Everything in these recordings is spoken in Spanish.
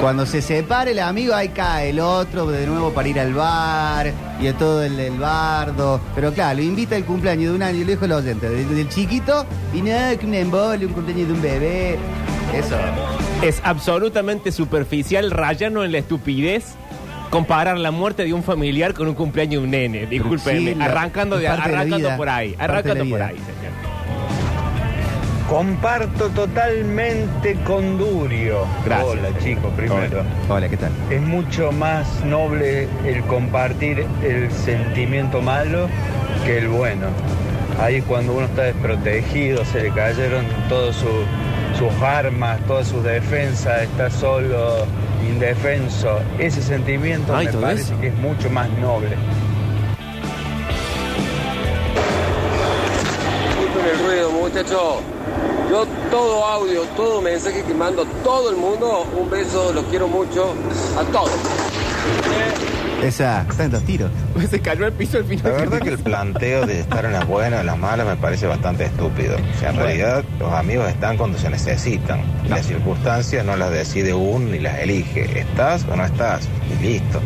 Cuando se separe el amigo, ahí cae el otro de nuevo para ir al bar y a todo el, el bardo. Pero claro, lo invita al cumpleaños de un año y lo dijo el oyente, del, del chiquito, y no, que un embole, un cumpleaños de un bebé. Eso. Es absolutamente superficial, rayano en la estupidez, comparar la muerte de un familiar con un cumpleaños de un nene. Discúlpenme, Sí, arrancando, de, arrancando por ahí, arrancando por ahí. Comparto totalmente con Durio. Gracias. Hola chicos, primero. Hola, ¿qué tal? Es mucho más noble el compartir el sentimiento malo que el bueno. Ahí cuando uno está desprotegido, se le cayeron todas su- sus armas, todas sus defensas, está solo, indefenso. Ese sentimiento Ay, me parece eso. que es mucho más noble. Muchachos. Yo todo audio, todo mensaje que mando a todo el mundo, un beso, los quiero mucho a todos. Esa, está en dos tiros. Se cayó al piso al final. La verdad que el planteo de estar en las buenas o en las malas me parece bastante estúpido. O sea, en realidad los amigos están cuando se necesitan. Y las circunstancias no las decide uno ni las elige. ¿Estás o no estás? Y listo.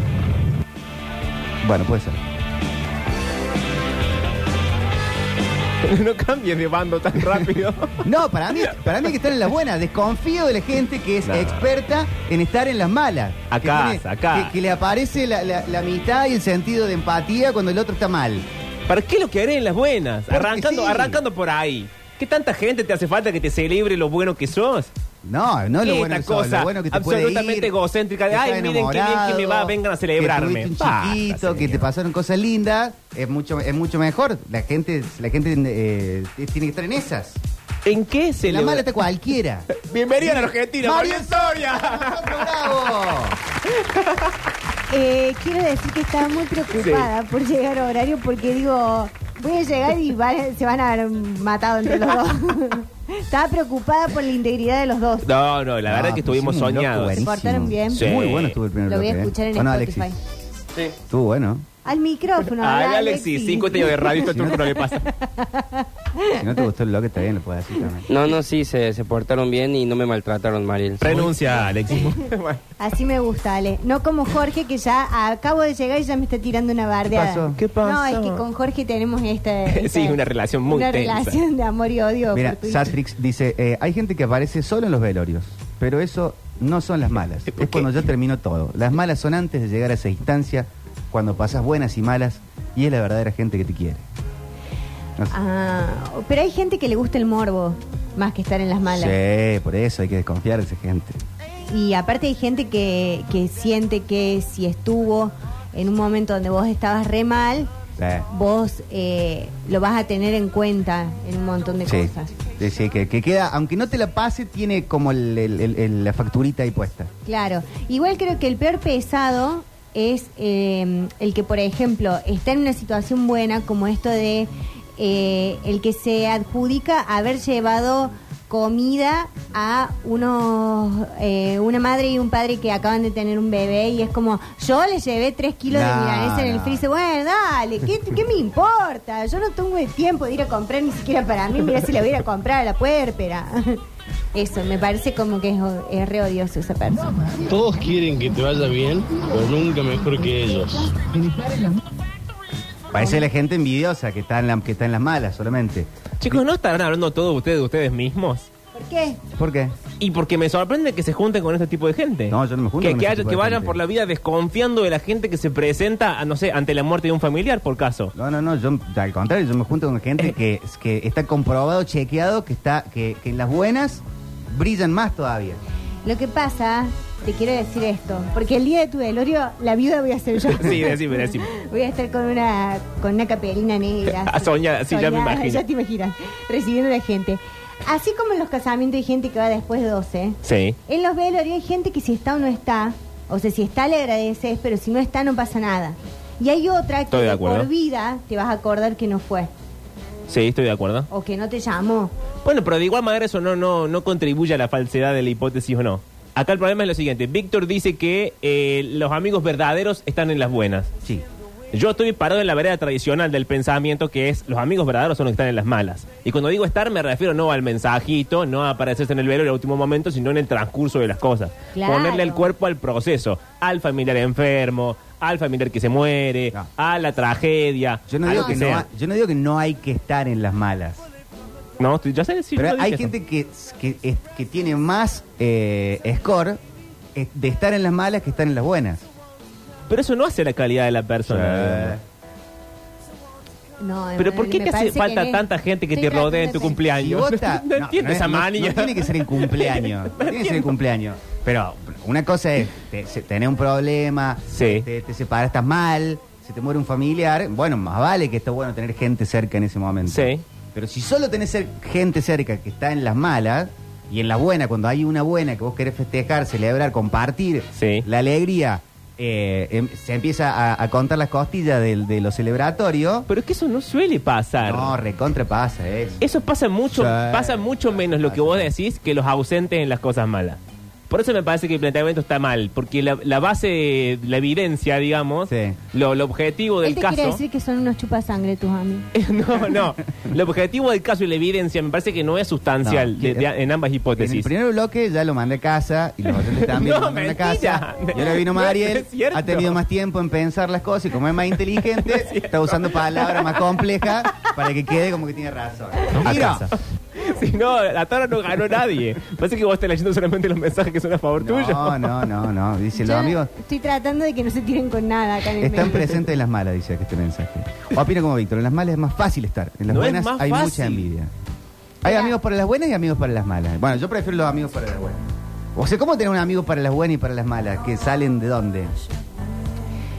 Bueno, puede ser. no cambies de bando tan rápido. No, para mí, para mí hay que estar en las buenas. Desconfío de la gente que es No. experta en estar en las malas. Acá, que acá. Que, que le aparece la, la, la mitad y el sentido de empatía cuando el otro está mal. ¿Para qué lo querés en las buenas? Porque Arrancando, sí. arrancando por ahí. ¿Qué tanta gente te hace falta que te celebre lo bueno que sos? No, no lo bueno que sos, cosa lo bueno que te puede absolutamente ir, egocéntrica de, "Ay, miren qué bien que me va, vengan a celebrarme". Que tuviste un Basta, chiquito, que te pasaron cosas lindas, es mucho, es mucho mejor. La gente, la gente eh, tiene que estar en esas. ¿En qué se En la mala está cualquiera. Bienvenida a la Argentina, Mario María Soria. ¡Bravo! Eh, quiero decir que estaba muy preocupada por llegar a horario porque digo, voy a llegar y van- se van a haber matado entre los dos. Estaba preocupada por la integridad de los dos. No, no, la verdad No, que estuvimos soñados. Se portaron bien. Sí. Muy bueno estuvo el primer Lo voy a bloque, ¿eh? escuchar en ¿O no, Spotify. Alexis? Sí. Estuvo bueno. Al micrófono. Ay, habla, Alexis, cinco años de radio, esto no le pasa. Si no te gustó el bloque, está bien, lo puedes decir también. No, no, sí, se, se portaron bien y no me maltrataron, Mariel. Renuncia, Alexis. Bueno. Así me gusta, Ale. No como Jorge, que ya acabo de llegar y ya me está tirando una bardeada. pasó? ¿Qué pasó? No, es que con Jorge tenemos esta... esta- Sí, una relación muy Una tensa. relación de amor y odio. Mira. Satrix dice, eh, hay gente que aparece solo en los velorios, pero eso no son las malas. ¿Por Es cuando ya terminó todo. Las malas son antes de llegar a esa instancia, cuando pasas buenas y malas, y es la verdadera gente que te quiere. No sé. Ah, pero hay gente que le gusta el morbo más que estar en las malas. Sí, por eso hay que desconfiar de esa gente. Y aparte hay gente que, que siente que si estuvo en un momento donde vos estabas re mal, Sí. vos eh, lo vas a tener en cuenta en un montón de Sí, cosas. Sí, que, que queda, aunque no te la pase, tiene como el- el- el- el- la facturita ahí puesta. Claro. Igual creo que el peor pesado es eh, el que, por ejemplo, está en una situación buena como esto de eh, el que se adjudica haber llevado comida a unos eh, una madre y un padre que acaban de tener un bebé y es como yo le llevé tres kilos de milanesa en el freezer. Bueno dale ¿qué, qué me importa? yo no tengo el tiempo de ir a comprar ni siquiera para mí. Mira si le voy a ir a comprar a la puérpera eso me parece como que es, es re odioso esa persona Todos quieren que te vaya bien, pero nunca mejor que ellos. Parece la gente envidiosa que está en, la- que está en las malas solamente. Chicos, ¿no estarán hablando todos ustedes de ustedes mismos? ¿por qué? ¿Por qué? Y porque me sorprende que se junten con este tipo de gente. No, yo no me junto Que, con que, ese haya- tipo que de vayan gente. por la vida desconfiando de la gente que se presenta, a, no sé, ante la muerte de un familiar, por caso. No, no, no, yo al contrario, yo me junto con gente Eh. que, que está comprobado, chequeado, que está que, que en las buenas brillan más todavía. Lo que pasa, te quiero decir esto, porque el día de tu velorio, la viuda voy a ser yo. Sí, decime, decime. Voy a estar con una con una capelina negra. Ah, soñada, sí, ya me imagino. Ya te imaginas, recibiendo a la gente. Así como en los casamientos hay gente que va después de 12, Sí. en los velorios hay gente que si está o no está, o sea, si está le agradeces, pero si no está no pasa nada. Y hay otra que de por vida te vas a acordar que no fue, Sí, estoy de acuerdo. o que no te llamó. Bueno, pero de igual manera eso no, no, no contribuye a la falsedad de la hipótesis o no. Acá el problema es lo siguiente. Víctor dice que eh, los amigos verdaderos están en las buenas. Sí. Yo estoy parado en la vereda tradicional del pensamiento que es los amigos verdaderos son los que están en las malas. Y cuando digo estar me refiero no al mensajito, no a aparecerse en el velo en el último momento, sino en el transcurso de las cosas. Claro. Ponerle el cuerpo al proceso, al familiar enfermo, al familiar que se muere, No. a la tragedia. Yo no, a digo lo que no, sea. ha- yo no digo que no hay que estar en las malas. No, estoy- ya sé decir. pero no hay dije eso. gente que, que, es- que tiene más eh, score eh, de estar en las malas que estar en las buenas. Pero eso no hace la calidad de la persona. Sí. No, Pero ¿por qué me te hace parece falta que- tanta gente que Estoy te rodee en tratando tu de cumpleaños? Si no, no, entiendo no es- esa no- manía. no tiene que ser el cumpleaños. no tiene que ser el cumpleaños. Pero una cosa es te- se- tener un problema, Sí. te, te separas, estás mal, se te muere un familiar. Bueno, más vale que está bueno tener gente cerca en ese momento. Sí. Pero si solo tenés cer- gente cerca que está en las malas y en las buenas, cuando hay una buena que vos querés festejar, celebrar, compartir Sí. la alegría, eh, em- se empieza a, a contar las costillas del- de, lo celebratorio. Pero es que eso no suele pasar. No, recontra pasa eso. Eso pasa mucho, Sí. pasa mucho menos lo que vos decís que los ausentes en las cosas malas. Por eso me parece que el planteamiento está mal, porque la, la base, la evidencia, digamos, Sí. lo, lo objetivo Él del te quiere caso. decir que son unos chupasangre tus amigos. no, no. El objetivo del caso y la evidencia me parece que no es sustancial No, de- que- de- en ambas En el hipótesis. primer bloque ya lo mandé a casa y los oyentes también No, lo mandaron a mentira. casa. Y ahora vino No, Mariel, es cierto. ha tenido más tiempo en pensar las cosas y como es más inteligente, está usando palabras más complejas para que quede como que tiene razón. A Mira, casa. Si no, hasta ahora no ganó nadie. Parece que vos estás leyendo solamente los mensajes que son a favor tuyo. no, no, no, no. Dice, los Yo amigos Estoy tratando de que no se tiren con nada acá en el están medio. presentes en las malas, dice este mensaje. Opino como Víctor, en las malas es más fácil estar. En las No es buenas más hay fácil. mucha envidia. Hay Mira. amigos para las buenas y amigos para las malas. Bueno, yo prefiero los amigos para las buenas. O sea, ¿cómo tener un amigo para las buenas y para las malas? ¿Que salen de dónde?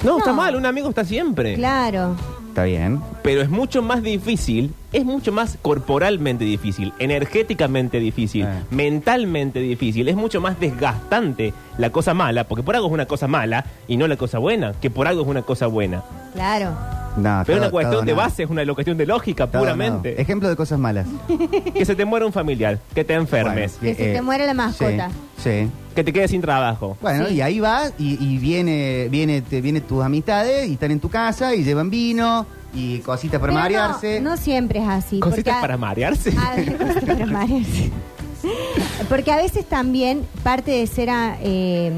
No, está No. mal, un amigo está siempre. Claro. Está bien. Pero es mucho más difícil, es mucho más corporalmente difícil, energéticamente difícil, Eh. mentalmente difícil, es mucho más desgastante la cosa mala, porque por algo es una cosa mala y no la cosa buena, que por algo es una cosa buena. Claro. No, Pero es todo- una cuestión todo de no. base, es una cuestión de lógica, Todo puramente. no. Ejemplo de cosas malas. Que se te muera un familiar, que te enfermes, Bueno, Que se te muera la mascota. Sí. sí. que te quedes sin trabajo. Bueno, Sí. y ahí vas y, y viene, viene, te, viene tus amistades y están en tu casa y llevan vino y cositas para Pero marearse. No, no siempre es así. Cositas a- para marearse. Ah, cositas para marearse. Porque a veces también parte de ser a- eh,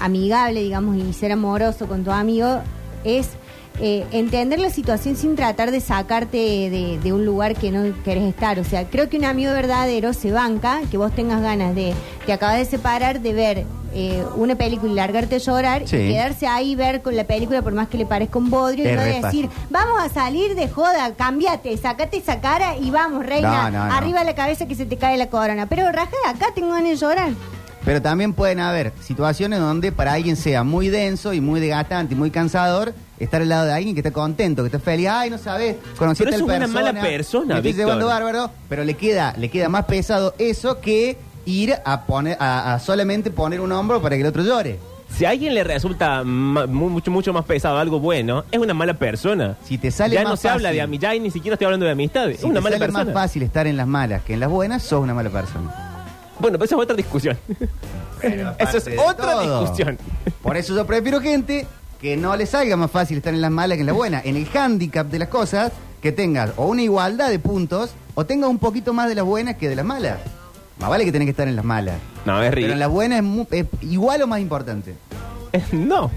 amigable, digamos, y ser amoroso con tu amigo es eh, entender la situación sin tratar de sacarte de, de un lugar que no querés estar. O sea, creo que un amigo verdadero se banca, que vos tengas ganas de, te acabas de separar, de ver eh, una película y largarte a llorar Sí. y quedarse ahí ver con la película por más que le parezca un bodrio y no decir, vamos a salir de joda, cámbiate, sacate esa cara y vamos, reina, No, no, no. arriba de la cabeza que se te cae la corona. Pero raja de acá, tengo ganas de llorar. Pero también pueden haber situaciones donde para alguien sea muy denso y muy desgastante y muy cansador estar al lado de alguien que está contento, que está feliz. Ay, no sabes, conocí Pero a tal eso es una persona, mala persona, me estoy Víctor. llevando bárbaro, pero le queda, le queda más pesado eso que ir a poner, a, a solamente poner un hombro para que el otro llore. Si a alguien le resulta ma- mu- mucho, mucho más pesado algo bueno, es una mala persona. Si te sale ya más no se habla de amistad, ni siquiera estoy hablando de amistad. es Si una te mala sale persona. más fácil estar en las malas que en las buenas, sos una mala persona. Bueno, pero esa es otra discusión. Eso es aparte de otra todo. discusión. Por eso yo prefiero gente que no le salga más fácil estar en las malas que en las buenas. En el hándicap de las cosas, que tengas o una igualdad de puntos o tengas un poquito más de las buenas que de las malas. Más vale que tenés que estar en las malas. No, es Pero en ridículo. las buenas es, mu- es igual o más importante. No.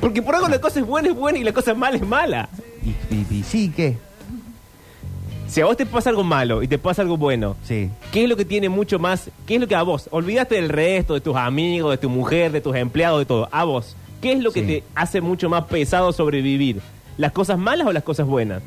Porque por algo la cosa es buena es buena y la cosa mala es mala. Y, y- y sí, ¿qué? Si a vos te pasa algo malo y te pasa algo bueno, Sí. ¿qué es lo que tiene mucho más? ¿Qué es lo que a vos? Olvidaste del resto, de tus amigos, de tu mujer, de tus empleados, de todo. A vos, ¿qué es lo que Sí. te hace mucho más pesado sobrevivir? ¿Las cosas malas o las cosas buenas?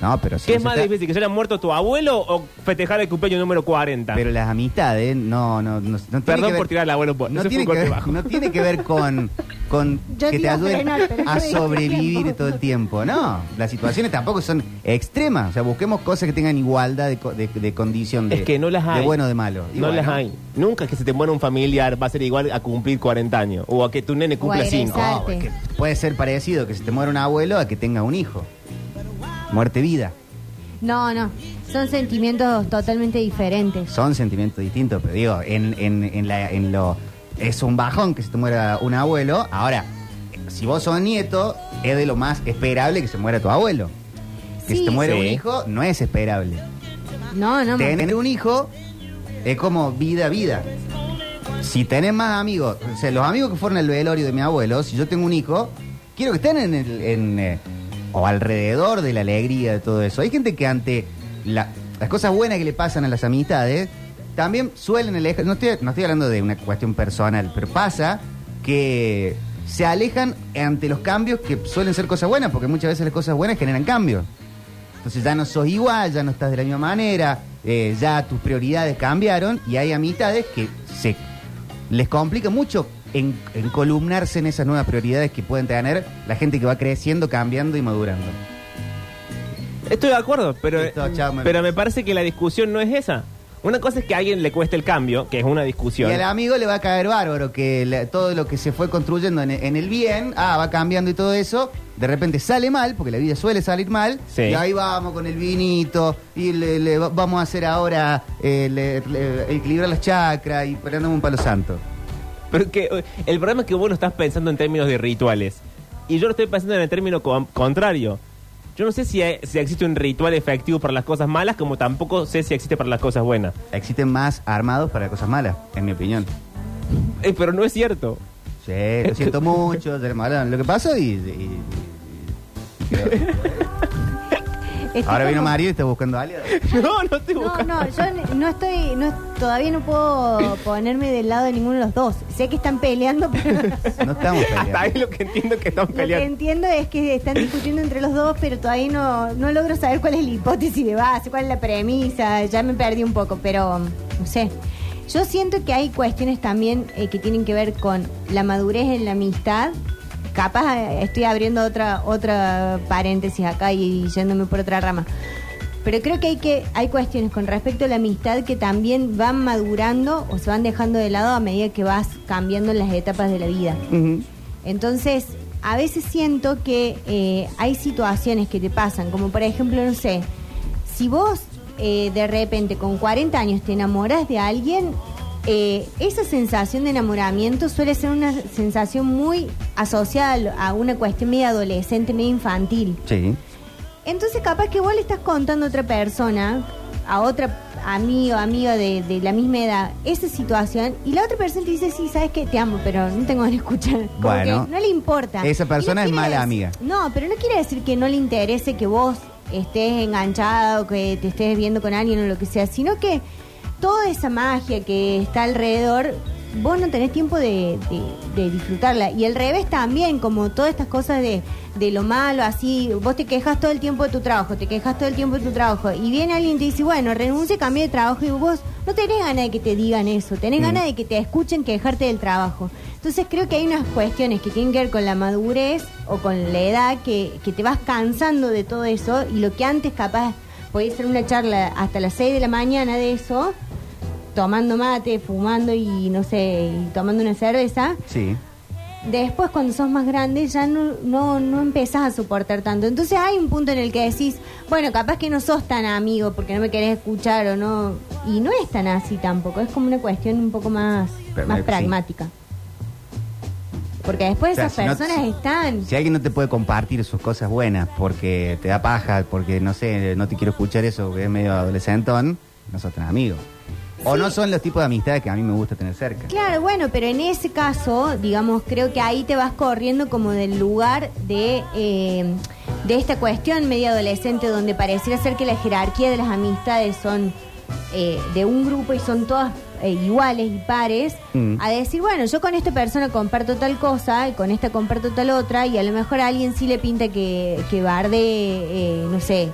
No, pero si ¿Qué no es más está- difícil, que se haya muerto tu abuelo o festejar el cumpleaños número 40? Pero las amistades no, no, no, no tiene Perdón que ver- por tirar al abuelo no ese tiene, que ver, bajo. no tiene que ver con, con Yo que te ayuden frenar, pero a sobrevivir tiempo. todo el tiempo. No, las situaciones tampoco son extremas. O sea, busquemos cosas que tengan igualdad de, co- de- de condición de, es que no las hay. de bueno o de malo. Y no bueno, las hay. Nunca que se te muera un familiar va a ser igual a cumplir 40 años. O a que tu nene cumpla a 5. egresar. no, es que puede ser parecido que se te muera un abuelo a que tenga un hijo. Muerte-vida. No, no. Son sentimientos totalmente diferentes. Son sentimientos distintos, pero digo, en, en, en, la, en lo. Es un bajón que se te muera un abuelo. Ahora, si vos sos nieto es de lo más esperable que se muera tu abuelo. Que Sí. si te muere Sí. un hijo, no es esperable. No, no. Tener un hijo es como vida, vida. Si tenés más amigos, o sea, los amigos que fueron al velorio de mi abuelo, si yo tengo un hijo, quiero que estén en el, en, eh, o alrededor de la alegría de todo eso. Hay gente que ante la- las cosas buenas que le pasan a las amistades, también suelen alejar, no estoy, no estoy hablando de una cuestión personal, pero pasa que se alejan ante los cambios que suelen ser cosas buenas, porque muchas veces las cosas buenas generan cambios. Entonces ya no sos igual, ya no estás de la misma manera, eh, ya tus prioridades cambiaron y hay amistades que se les complica mucho en, encolumnarse en esas nuevas prioridades que pueden tener la gente que va creciendo, cambiando y madurando. Estoy de acuerdo, pero, Listo, chao, me- pero me parece que la discusión no es esa. Una cosa es que a alguien le cueste el cambio, que es una Y discusión. al amigo le va a caer bárbaro que la- todo lo que se fue construyendo en, en el bien, ah, va cambiando y todo eso, de repente sale mal, porque la vida suele salir mal, Sí. y ahí vamos con el vinito, y le, le va- vamos a hacer ahora eh, le- le- equilibrar las chakras y peleando un palo santo. Pero que eh, el problema es que vos lo estás pensando en términos de rituales. Y yo lo estoy pensando en el término con- contrario. Yo no sé si, hay- si existe un ritual efectivo para las cosas malas, como tampoco sé si existe para las cosas buenas. Existen más armados para cosas malas, en mi opinión. Eh, pero no es cierto. Sí, lo siento mucho, ya me hablaron lo que pasó y... y- y- Estoy ahora vino como- Mario y está buscando aliados. No, no estoy No, buscando. no, yo n- no estoy, no, todavía no puedo ponerme del lado de ninguno de los dos. Sé que están peleando, pero No estamos Hasta ahí peleando. lo que entiendo es que están lo que peleando. entiendo es que están discutiendo entre los dos, pero todavía no, no logro saber cuál es la hipótesis de base, cuál es la premisa. Ya me perdí un poco, pero no sé. Yo siento que hay cuestiones también eh, que tienen que ver con la madurez en la amistad. Capaz eh, estoy abriendo otra otra paréntesis acá y yéndome por otra rama. Pero creo que hay que hay cuestiones con respecto a la amistad que también van madurando o se van dejando de lado a medida que vas cambiando las etapas de la vida. Entonces, a veces siento que eh, hay situaciones que te pasan, como por ejemplo, no sé, si vos eh, de repente con 40 años te enamoras de alguien, eh, esa sensación de enamoramiento suele ser una sensación muy asociada a una cuestión medio adolescente, medio infantil. Sí. Entonces capaz que vos le estás contando a otra persona, a otra amigo, amiga de, de la misma edad, esa situación, y la otra persona te dice, sí, sabes que te amo, pero no tengo ganas de escuchar. Como Bueno, que no le importa. esa persona es mala amiga. No, pero no quiere decir que no le interese que vos estés enganchado, que te estés viendo con alguien o lo que sea, sino que toda esa magia que está alrededor, vos no tenés tiempo de, de- de disfrutarla. Y al revés también, como todas estas cosas de, de lo malo, así, vos te quejas todo el tiempo de tu trabajo, te quejas todo el tiempo de tu trabajo, y viene alguien y te dice, bueno, renuncia, cambia de trabajo, y vos no tenés ganas de que te digan eso, tenés Mm. ganas de que te escuchen quejarte del trabajo. Entonces creo que hay unas cuestiones que tienen que ver con la madurez o con la edad que, que te vas cansando de todo eso y lo que antes capaz podía ser una charla hasta las 6 de la mañana de eso, tomando mate, fumando y no sé, y tomando una cerveza, Sí. después cuando sos más grande ya no, no, no empezás a soportar tanto. Entonces hay un punto en el que decís, bueno, capaz que no sos tan amigo porque no me querés escuchar o no. Y no es tan así tampoco, es como una cuestión un poco más, Pero, más sí. pragmática. Porque después O sea, esas si no- personas están... Si alguien no te puede compartir sus cosas buenas porque te da paja, porque no sé, no te quiero escuchar eso, porque es medio adolescentón, no sos tan amigo. O no son los tipos de amistades que a mí me gusta tener cerca. Claro, bueno, pero en ese caso, digamos, creo que ahí te vas corriendo como del lugar de, eh, de esta cuestión medio adolescente donde pareciera ser que la jerarquía de las amistades son eh, de un grupo y son todas eh, iguales y pares, Mm. a decir, bueno, yo con esta persona comparto tal cosa y con esta comparto tal otra y a lo mejor a alguien sí le pinta que, que barde, eh, no sé,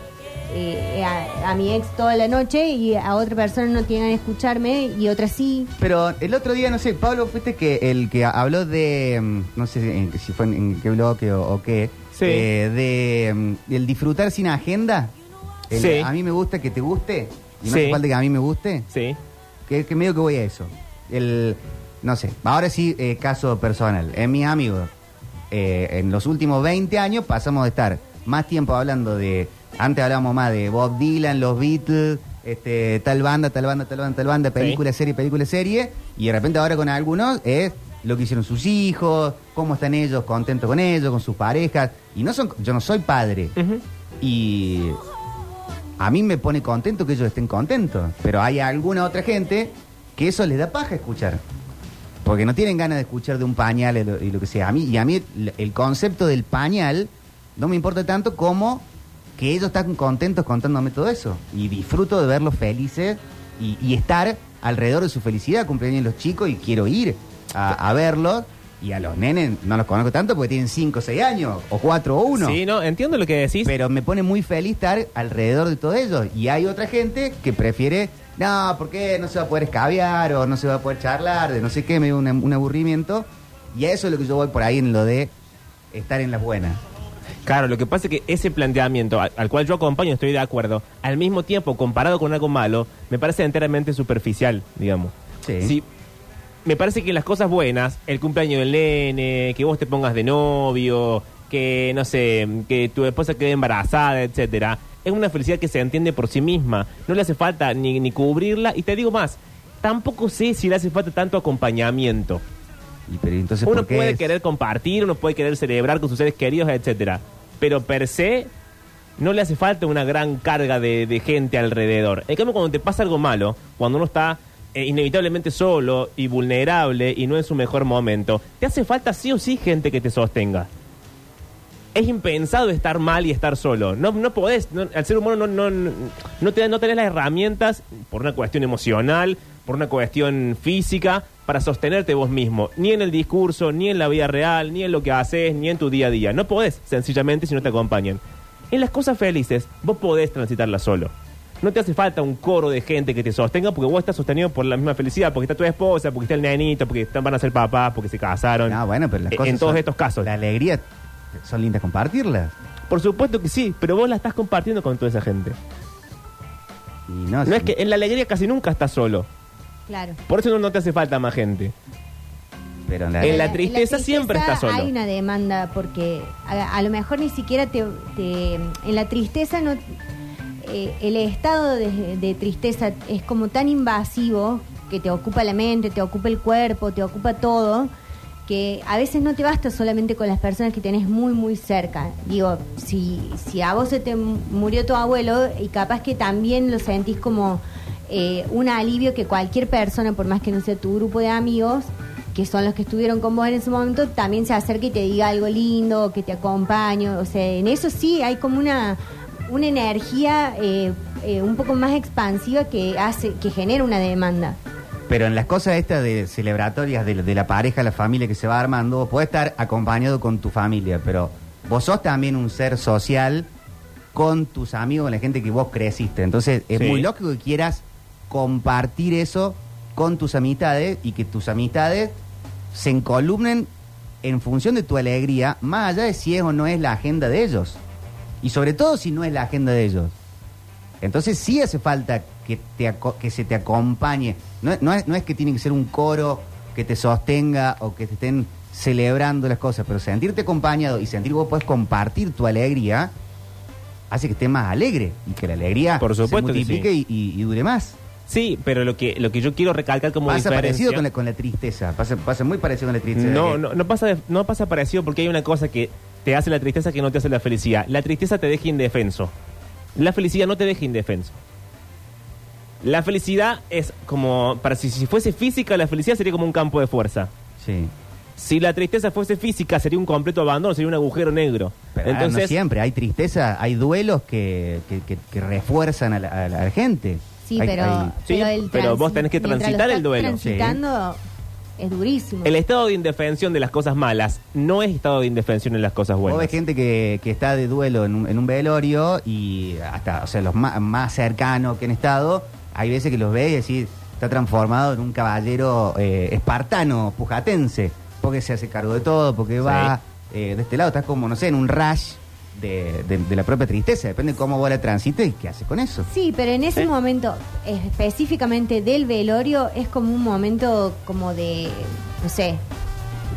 eh, a, a mi ex toda la noche y a otra persona no tiene de escucharme y otra sí. Pero el otro día, no sé, Pablo, fuiste que el que habló de, mm, no sé en- si fue en, en qué bloque o, o qué, Sí. eh, de mm, el disfrutar sin agenda. El, Sí. A mí me gusta que te guste y no Sí. hace falta que a mí me guste. Sí. Que, que medio que voy a eso. El, no sé, ahora sí, eh, caso personal. En mis amigos, eh, en los últimos 20 años pasamos de estar más tiempo hablando de. Antes hablábamos más de Bob Dylan, los Beatles, este, tal banda, tal banda, tal banda, tal banda, película, serie, película, serie. Y de repente ahora con algunos es lo que hicieron sus hijos, cómo están ellos, contentos con ellos, con sus parejas. Y no son, yo no soy padre. Y a mí me pone contento que ellos estén contentos. Pero hay alguna otra gente que eso les da paja escuchar. Porque no tienen ganas de escuchar de un pañal y lo, y lo que sea. A mí, y a mí el- el concepto del pañal no me importa tanto como que ellos están contentos contándome todo eso. Y disfruto de verlos felices y, y estar alrededor de su felicidad, cumpleaños los chicos, y quiero ir a, a verlos. Y a los nenes no los conozco tanto porque tienen 5 o 6 años, o 4 o 1. Sí, no, entiendo lo que decís. Pero me pone muy feliz estar alrededor de todos ellos. Y hay otra gente que prefiere, no, porque no se va a poder escabiar o no se va a poder charlar, de no sé qué, me da un, un aburrimiento. Y a eso es lo que yo voy por ahí en lo de estar en las buenas. Claro, lo que pasa es que ese planteamiento al, al cual yo acompaño, estoy de acuerdo, al mismo tiempo, comparado con algo malo, me parece enteramente superficial, digamos. Sí. Si- me parece que las cosas buenas, el cumpleaños del nene, que vos te pongas de novio, que, no sé, que tu esposa quede embarazada, etcétera, es una felicidad que se entiende por sí misma. No le hace falta ni, ni cubrirla, y te digo más, tampoco sé si le hace falta tanto acompañamiento. Y, pero entonces, Uno ¿por qué puede es? querer compartir, uno puede querer celebrar con sus seres queridos, etcétera. Pero per se no le hace falta una gran carga de, de gente alrededor. En cambio, cuando te pasa algo malo, cuando uno está eh, inevitablemente solo y vulnerable y no en su mejor momento, te hace falta sí o sí gente que te sostenga. Es impensado estar mal y estar solo. No, no podés, no- al ser humano no, no, no, te, no tenés las herramientas por una cuestión emocional, por una cuestión física, para sostenerte vos mismo. Ni en el discurso, ni en la vida real, ni en lo que haces, ni en tu día a día. No podés, sencillamente, si no te acompañan. En las cosas felices, vos podés transitarlas solo. No te hace falta un coro de gente que te sostenga porque vos estás sostenido por la misma felicidad, porque está tu esposa, porque está el nenito, porque están, van a ser papás, porque se casaron. Ah, bueno, pero las cosas en todos son- estos casos. La alegría son lindas compartirlas. Por supuesto que sí, pero vos la estás compartiendo con toda esa gente. Y no, No si- es que en la alegría casi nunca estás solo. Claro. Por eso no, no te hace falta más gente. pero en la- En la tristeza siempre está solo. Hay una demanda porque a, a lo mejor ni siquiera te, te- en la tristeza no eh, el estado de, de tristeza es como tan invasivo que te ocupa la mente, te ocupa el cuerpo, te ocupa todo que a veces no te basta solamente con las personas que tenés muy muy cerca. Digo, si si a vos se te murió tu abuelo y capaz que también lo sentís como eh, un alivio que cualquier persona, por más que no sea tu grupo de amigos, que son los que estuvieron con vos en ese momento, también se acerque y te diga algo lindo, que te acompañe. O sea, en eso sí hay como una, una energía eh, eh, un poco más expansiva que hace, que genera una demanda. Pero en las cosas estas de celebratorias de, de la pareja, la familia que se va armando, vos podés estar acompañado con tu familia, pero vos sos también un ser social con tus amigos, con la gente que vos creciste. Entonces es Sí. muy lógico que quieras compartir eso con tus amistades y que tus amistades se encolumnen en función de tu alegría, más allá de si es o no es la agenda de ellos. Y sobre todo si no es la agenda de ellos. Entonces sí hace falta que, te que se te acompañe. No, es- no es, no es que tiene que ser un coro que te sostenga o que te estén celebrando las cosas, pero sentirte acompañado y sentir que vos podés compartir tu alegría hace que estés más alegre y que la alegría Por supuesto se que multiplique y, y- y dure más. Sí, pero lo que, lo que yo quiero recalcar como Pasa diferencia... parecido con la, con la tristeza, pasa, pasa muy parecido con la tristeza. No, Que- no, no pasa, de- no pasa parecido porque hay una cosa que te hace la tristeza que no te hace la felicidad. La tristeza te deja indefenso. La felicidad no te deja indefenso. La felicidad es como, para si, si fuese física, la felicidad sería como un campo de fuerza. Sí. Si la tristeza fuese física, sería un completo abandono, sería un agujero negro. Pero ah, Entonces, siempre, hay tristeza, hay duelos que, que, que- que refuerzan a la, a la gente. Sí, Hay- pero, hay- Sí, el pero transi- vos tenés que transitar lo el duelo. Transitando es durísimo. el estado de indefensión de las cosas malas no es estado de indefensión en las cosas Vos buenas. ves gente que, que está de duelo en un, en un velorio y hasta, o sea, los más, más cercanos que han estado, hay veces que los ves y decís, está transformado en un caballero eh, espartano, pujatense, porque se hace cargo de todo, porque va eh, de este lado, estás como, no sé, en un rush de, de- de la propia tristeza, depende de cómo vos la transites y qué haces con eso. Sí, pero en ese Sí. momento, específicamente del velorio, es como un momento como de, no sé,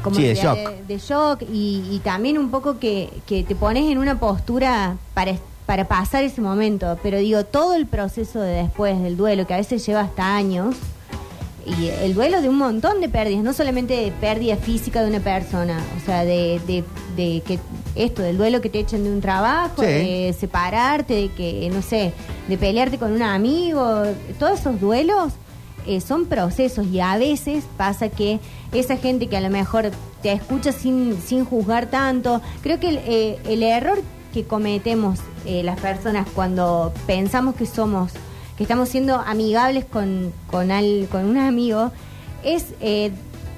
como Sí, de shock. de shock y, y también un poco que, que te pones en una postura para, para pasar ese momento. Pero digo, todo el proceso de después del duelo, que a veces lleva hasta años, y el duelo de un montón de pérdidas, no solamente de pérdida física de una persona, o sea, de, de, de que esto, del duelo que te echen de un trabajo, Sí. de separarte, de que, no sé, de pelearte con un amigo, todos esos duelos eh, son procesos y a veces pasa que esa gente que a lo mejor te escucha sin, sin juzgar tanto, creo que el, eh, el error que cometemos eh, las personas cuando pensamos que somos, que estamos siendo amigables con, con, al- con un amigo, es eh,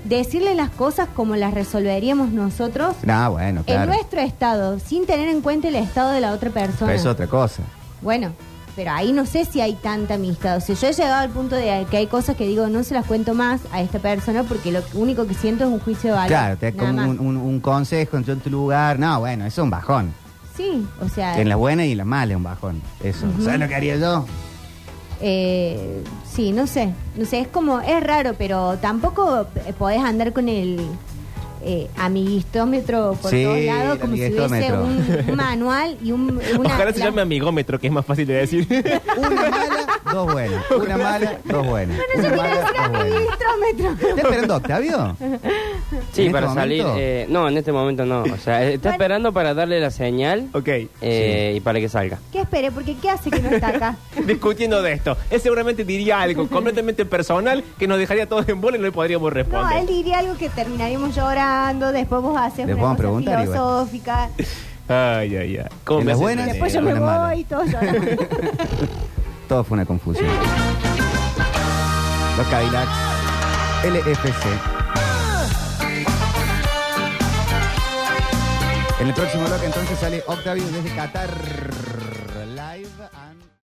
decirle las cosas como las resolveríamos nosotros No, bueno, en claro. nuestro estado, sin tener en cuenta el estado de la otra persona. Pero es otra cosa. Bueno, pero ahí no sé si hay tanta amistad. O sea, yo he llegado al punto de que hay cosas que digo, no se las cuento más a esta persona porque lo único que siento es un juicio de valor. Claro, te da nada como más. un, un- un consejo, en tu lugar. No, bueno, eso es un bajón. Sí, o sea, En las buenas y en las malas es un bajón. Eso. ¿Sabes lo que haría yo? Eh, sí, no sé. No sé, es como, es raro, pero tampoco eh, podés andar con el eh, amiguistómetro por Sí, todos lados como si hubiese un, un manual y un, una... Ojalá se la- llame amigómetro, que es más fácil de decir. Una mala, dos buenas. Una mala, dos buenas. Una mala, dos buenas. amiguistómetro. ¿Está esperando Octavio? Sí, ¿En para este salir. eh, no, en este momento no. O sea, está esperando para darle la señal ok. eh, y para que salga. ¿Qué espere? Porque ¿qué hace que no está acá? Discutiendo de esto. Él seguramente diría algo completamente personal que nos dejaría todos en bola y no le podríamos No, responder. él diría algo que terminaríamos llorando, después vos haces Les una vamos a cosa preguntar igual. filosófica, Ay, ay, ay. ¿Cómo En me las hace buenas, entender? después yo me voy y todo llorando. Todo fue una confusión. Los Cadillacs LFC. En el próximo bloque entonces sale Octavio desde Qatar.